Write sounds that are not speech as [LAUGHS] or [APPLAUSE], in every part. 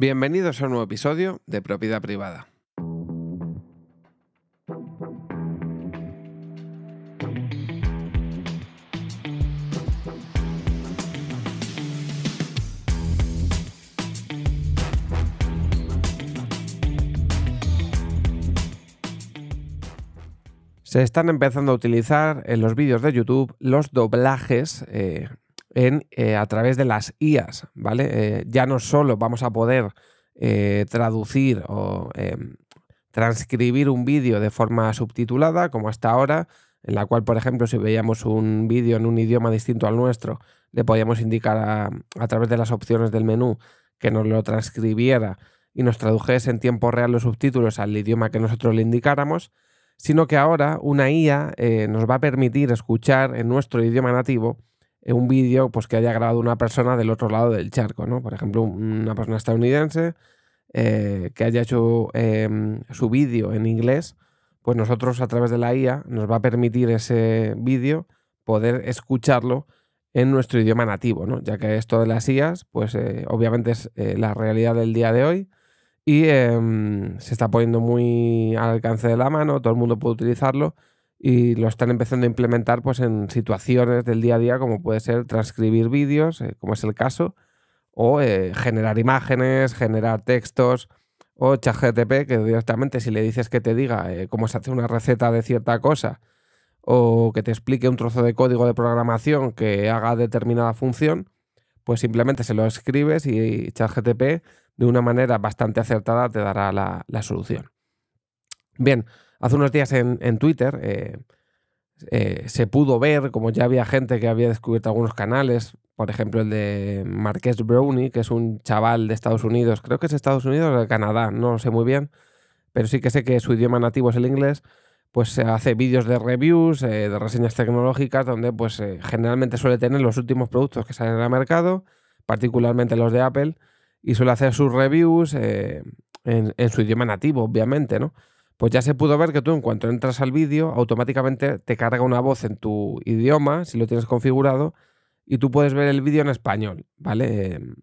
Bienvenidos a un nuevo episodio de Propiedad Privada. Se están empezando a utilizar en los vídeos de YouTube los doblajes eh, en, eh, a través de las IAS, ¿vale? Eh, ya no solo vamos a poder traducir o em, transcribir un vídeo de forma subtitulada, como hasta ahora, en la cual, por ejemplo, si veíamos un vídeo en un idioma distinto al nuestro, le podíamos indicar a, través de las opciones del menú que nos lo transcribiera y nos tradujese en tiempo real los subtítulos al idioma que nosotros le indicáramos sino que ahora una IA eh, nos va a permitir escuchar en nuestro idioma nativo eh, un vídeo pues, que haya grabado una persona del otro lado del charco, ¿no? Por ejemplo, una persona estadounidense eh, que haya hecho em, su vídeo en inglés, pues nosotros a través de la IA nos va a permitir ese vídeo poder escucharlo en nuestro idioma nativo, ¿no? Ya que esto de las IAs, pues obviamente es la realidad del día de hoy y em, se está poniendo muy al alcance de la mano, todo el mundo puede utilizarlo y lo están empezando a implementar pues, en situaciones del día a día como puede ser transcribir vídeos, eh, como es el caso, o eh, generar imágenes, generar textos, o ChatGTP, que directamente si le dices que te diga eh, cómo se hace una receta de cierta cosa, o que te explique un trozo de código de programación que haga determinada función, pues simplemente se lo escribes y ChatGTP de una manera bastante acertada te dará la, solución. Bien, hace unos días en, Twitter eh, eh, se pudo ver, como ya había gente que había descubierto algunos canales, por ejemplo el de Marques Brownie, que es un chaval de Estados Unidos, creo que es Estados Unidos o de Canadá, no lo sé muy bien, pero sí que sé que su idioma nativo es el inglés, pues se hace vídeos de reviews, eh, de reseñas tecnológicas, donde pues generalmente suele tener los últimos productos que salen al mercado, particularmente los de Apple, y suele hacer sus reviews en, su idioma nativo, obviamente, ¿no? Pues ya se pudo ver que tú en cuanto entras al vídeo, automáticamente te carga una voz en tu idioma, si lo tienes configurado, y tú puedes ver el vídeo en español, ¿vale? Em,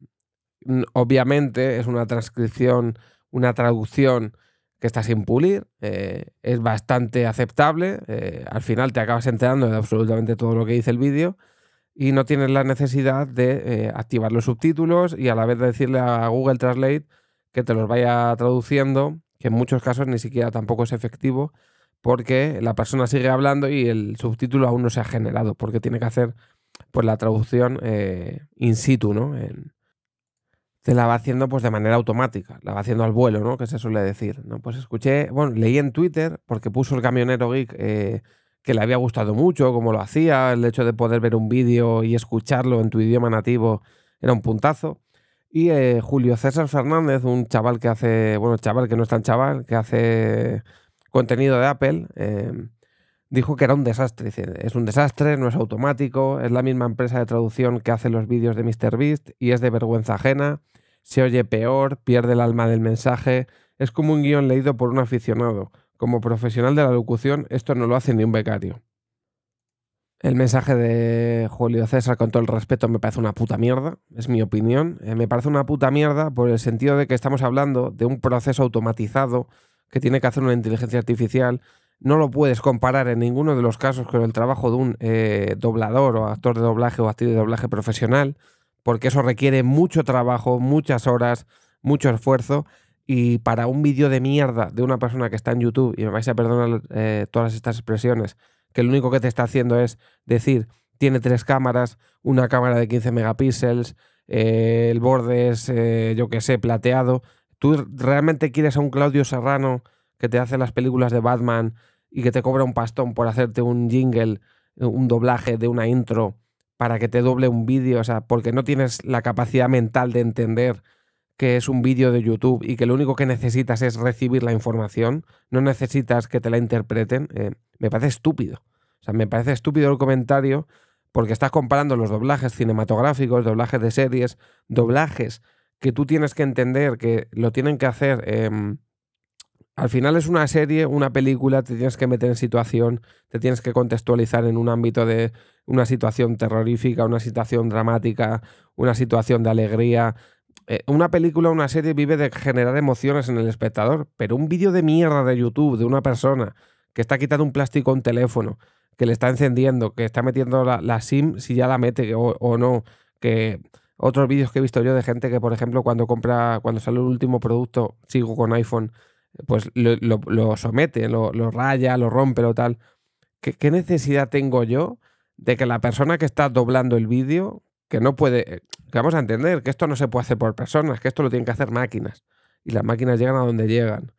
obviamente es una transcripción, una traducción que está sin pulir, eh, es bastante aceptable, eh, al final te acabas enterando de absolutamente todo lo que dice el vídeo, y no tienes la necesidad de eh, activar los subtítulos y a la vez de decirle a Google Translate que te los vaya traduciendo, que en muchos casos ni siquiera tampoco es efectivo porque la persona sigue hablando y el subtítulo aún no se ha generado porque tiene que hacer pues la traducción eh, in situ, ¿no? te la va haciendo pues de manera automática, la va haciendo al vuelo, ¿no? Que se suele decir, ¿no? Pues escuché, bueno, leí en Twitter porque puso el camionero geek eh, que le había gustado mucho, cómo lo hacía, el hecho de poder ver un vídeo y escucharlo en tu idioma nativo era un puntazo. Y eh, Julio César Fernández, un chaval que hace, bueno, chaval que no es tan chaval, que hace contenido de Apple, em, dijo que era un desastre. es un desastre, no es automático, es la misma empresa de traducción que hace los vídeos de MrBeast y es de vergüenza ajena, se oye peor, pierde el alma del mensaje, es como un guion leído por un aficionado. Como profesional de la locución, esto no lo hace ni un becario. El mensaje de Julio César, con todo el respeto, me parece una puta mierda, es mi opinión. Eh, me parece una puta mierda por el sentido de que estamos hablando de un proceso automatizado que tiene que hacer una inteligencia artificial. No lo puedes comparar en ninguno de los casos con el trabajo de un eh, doblador o actor de doblaje o actriz de doblaje profesional, porque eso requiere mucho trabajo, muchas horas, mucho esfuerzo y para un vídeo de mierda de una persona que está en YouTube, y me vais a perdonar eh, todas estas expresiones, que lo único que te está haciendo es decir, tiene tres cámaras, una cámara de 15 megapíxeles, eh, el borde es, eh, yo que sé, plateado. ¿Tú realmente quieres a un Claudio Serrano que te hace las películas de Batman y que te cobra un pastón por hacerte un jingle, un doblaje de una intro para que te doble un vídeo? O sea, porque no tienes la capacidad mental de entender que es un vídeo de YouTube y que lo único que necesitas es recibir la información, no necesitas que te la interpreten, eh, me parece estúpido. O sea, me parece estúpido el comentario porque estás comparando los doblajes cinematográficos, doblajes de series, doblajes que tú tienes que entender que lo tienen que hacer. Em, al final es una serie, una película, te tienes que meter en situación, te tienes que contextualizar en un ámbito de una situación terrorífica, una situación dramática, una situación de alegría, eh, una película una serie vive de generar emociones en el espectador, pero un vídeo de mierda de YouTube de una persona que está quitando un plástico a un teléfono, que le está encendiendo, que está metiendo la, SIM si ya la mete o, no, que otros vídeos que he visto yo de gente que, por ejemplo, cuando compra, cuando sale el último producto, sigo con iPhone, pues lo, somete, lo, raya, lo rompe, lo tal. ¿Qué, necesidad tengo yo de que la persona que está doblando el vídeo, que no puede, vamos a entender que esto no se puede hacer por personas, que esto lo tienen que hacer máquinas, y las máquinas llegan a donde llegan.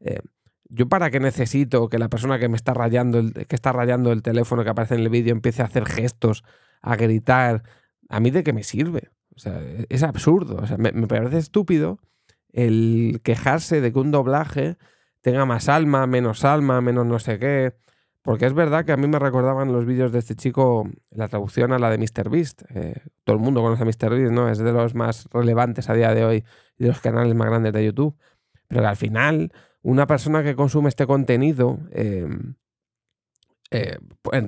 Eh, yo para qué necesito que la persona que me está rayando, el, que está rayando el teléfono que aparece en el vídeo empiece a hacer gestos, a gritar, a mí de qué me sirve. O sea, es absurdo. Me parece estúpido el quejarse de que un doblaje tenga más alma, menos alma, menos no sé qué. Porque es verdad que a mí me recordaban los vídeos de este chico, la traducción a la de MrBeast. Eh, todo el mundo conoce a MrBeast, ¿no? Es de los más relevantes a día de hoy y de los canales más grandes de YouTube. Pero que al final, una persona que consume este contenido, em, eh,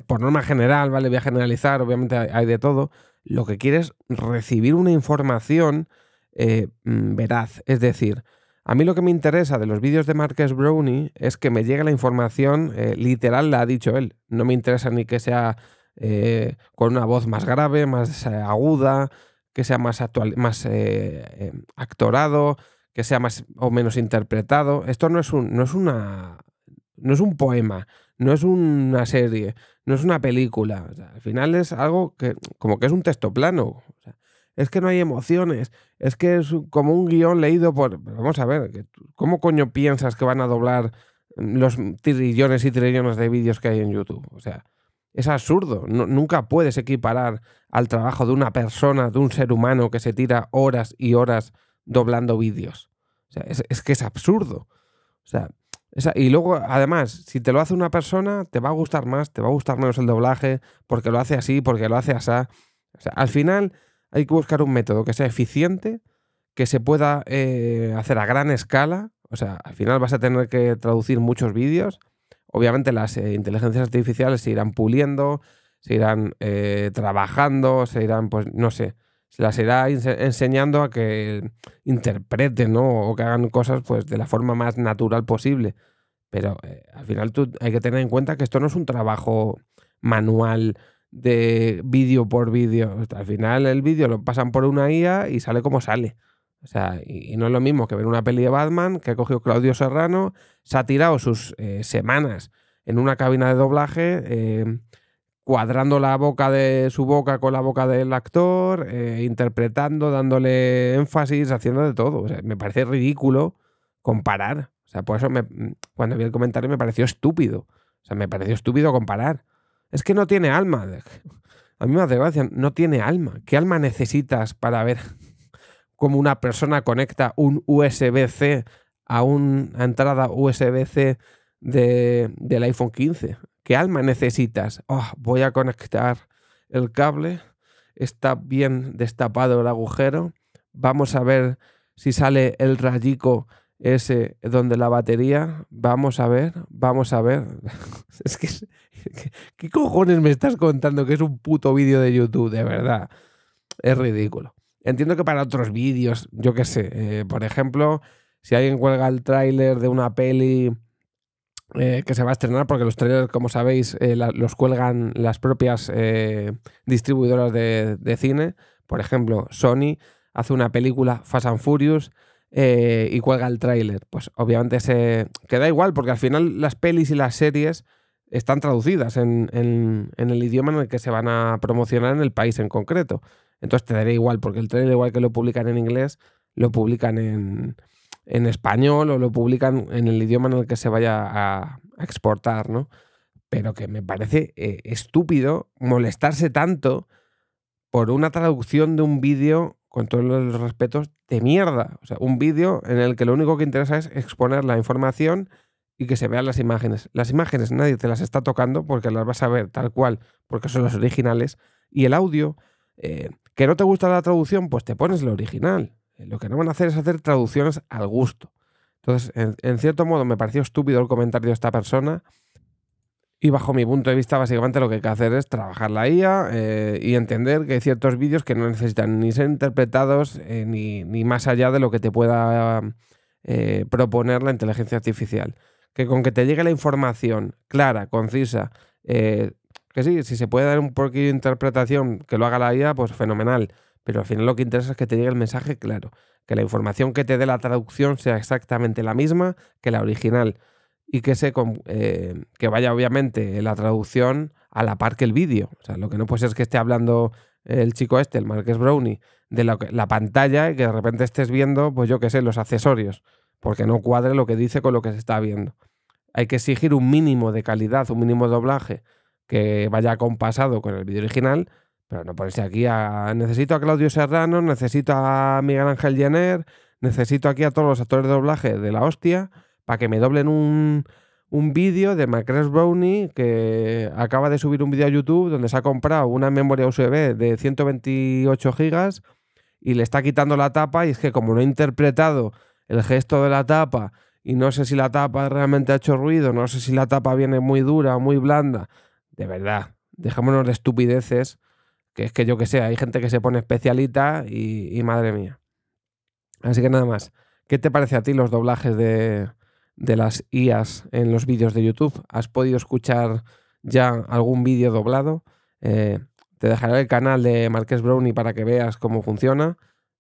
por norma general, ¿vale? Voy a generalizar, obviamente hay de todo, lo que quiere es recibir una información eh, mm, veraz. Es decir, a mí lo que me interesa de los vídeos de Marques Brownie es que me llegue la información eh, literal, la ha dicho él. No me interesa ni que sea eh, con una voz más grave, más aguda, que sea más, actual, más actorado, que sea más o menos interpretado. Esto no es, un, no es una. No es un poema, no es una serie, no es una película. al final es algo que como que es un texto plano es que no hay emociones, es que es como un guion leído por... Vamos a ver, ¿cómo coño piensas que van a doblar los trillones y trillones de vídeos que hay en YouTube? O sea, es absurdo. nunca puedes equiparar al trabajo de una persona, de un ser humano que se tira horas y horas doblando vídeos. O sea, es, que es absurdo. O sea, y luego, además, si te lo hace una persona, te va a gustar más, te va a gustar menos el doblaje, porque lo hace así, porque lo hace así. O sea, al final hay que buscar un método que sea eficiente, que se pueda eh, hacer a gran escala. O sea, al final vas a tener que traducir muchos vídeos. Obviamente las eh, inteligencias artificiales se irán puliendo, se irán eh, trabajando, se irán, pues, no sé, se las irá enseñando a que interpreten, ¿no? O que hagan cosas, pues, de la forma más natural posible. Pero al final tú hay que tener en cuenta que esto no es un trabajo manual de vídeo por vídeo. Al final el vídeo lo pasan por una IA y sale como sale. O sea, y, no es lo mismo que ver una peli de Batman que ha cogido Claudio Serrano, se ha tirado sus eh, semanas en una cabina de doblaje, eh, cuadrando la boca de su boca con la boca del actor, eh, interpretando, dándole énfasis, haciendo de todo. Me parece ridículo comparar. O sea, por eso me, cuando vi el comentario me pareció estúpido. O sea, me pareció estúpido comparar. Es que no tiene alma. A mí me hace gracia, no tiene alma. ¿Qué alma necesitas para ver [LAUGHS] cómo una persona conecta un USB-C a una entrada USB-C de, del iPhone 15? ¿Qué alma necesitas? Oh, voy a conectar el cable. Está bien destapado el agujero. Vamos a ver si sale el rayico ese donde la batería. Vamos a ver, vamos a ver. [LAUGHS] es que [LAUGHS] ¿Qué cojones me estás contando que es un puto vídeo de YouTube? De verdad. Es ridículo. Entiendo que para otros vídeos, yo qué sé, eh, por ejemplo, si alguien cuelga el tráiler de una peli eh, que se va a estrenar, porque los trailers, como sabéis, eh, los cuelgan las propias distribuidoras de, de, cine. Por ejemplo, Sony hace una película Fast and Furious y cuelga el tráiler. Pues obviamente se queda igual, porque al final las pelis y las series están traducidas en, el idioma en el que se van a promocionar en el país en concreto. Entonces te daré igual, porque el trailer, igual que lo publican en inglés, lo publican en, español o lo publican en el idioma en el que se vaya a, exportar, ¿no? Pero que me parece eh, estúpido molestarse tanto por una traducción de un vídeo, con todos los respetos, de mierda. O sea, un vídeo en el que lo único que interesa es exponer la información y que se vean las imágenes. Las imágenes nadie te las está tocando porque las vas a ver tal cual, porque son las originales. Y el audio, eh, que no te gusta la traducción, pues te pones lo original. Eh, lo que no van a hacer es hacer traducciones al gusto. Entonces, en, cierto modo, me pareció estúpido el comentario de esta persona. Y bajo mi punto de vista, básicamente lo que hay que hacer es trabajar la IA eh, y entender que hay ciertos vídeos que no necesitan ni ser interpretados eh, ni, ni, más allá de lo que te pueda eh, proponer la inteligencia artificial. Que con que te llegue la información clara, concisa, que sí, si se puede dar un poquito de interpretación que lo haga la IA, pues fenomenal. Pero al final lo que interesa es que te llegue el mensaje claro, que la información que te dé la traducción sea exactamente la misma que la original y que, se, eh, que vaya obviamente la traducción a la par que el vídeo. O sea, lo que no puede ser es que esté hablando el chico este, el Marques Brownie, de la, la pantalla y que de repente estés viendo, pues yo qué sé, los accesorios, porque no cuadre lo que dice con lo que se está viendo. Hay que exigir un mínimo de calidad, un mínimo de doblaje que vaya acompasado con el vídeo original, pero no ponerse aquí a necesito a Claudio Serrano, necesito a Miguel Ángel Jenner, necesito aquí a todos los actores de doblaje de la hostia para que me doblen un, vídeo de Macrash Brownie que acaba de subir un vídeo a YouTube donde se ha comprado una memoria USB de 128 gigas y le está quitando la tapa y es que como no he interpretado el gesto de la tapa y no sé si la tapa realmente ha hecho ruido, no sé si la tapa viene muy dura o muy blanda, de verdad, dejémonos de estupideces, que es que yo que sé, hay gente que se pone especialita y, y madre mía. Así que nada más, ¿qué te parece a ti los doblajes de, de las IAS en los vídeos de YouTube. ¿Has podido escuchar ya algún vídeo doblado? Eh, te dejaré el canal de Marques Brownie para que veas cómo funciona.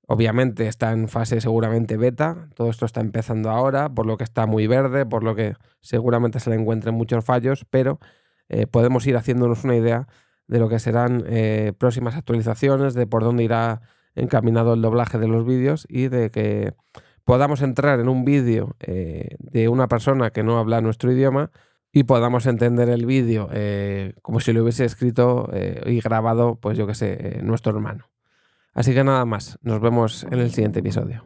Obviamente está en fase seguramente beta, todo esto está empezando ahora, por lo que está muy verde, por lo que seguramente se le encuentren muchos fallos, pero eh, podemos ir haciéndonos una idea de lo que serán eh, próximas actualizaciones, de por dónde irá encaminado el doblaje de los vídeos y de que podamos entrar en un vídeo eh, de una persona que no habla nuestro idioma y podamos entender el vídeo eh, como si lo hubiese escrito eh, y grabado, pues yo que sé, nuestro hermano. Así que nada más, nos vemos en el siguiente episodio.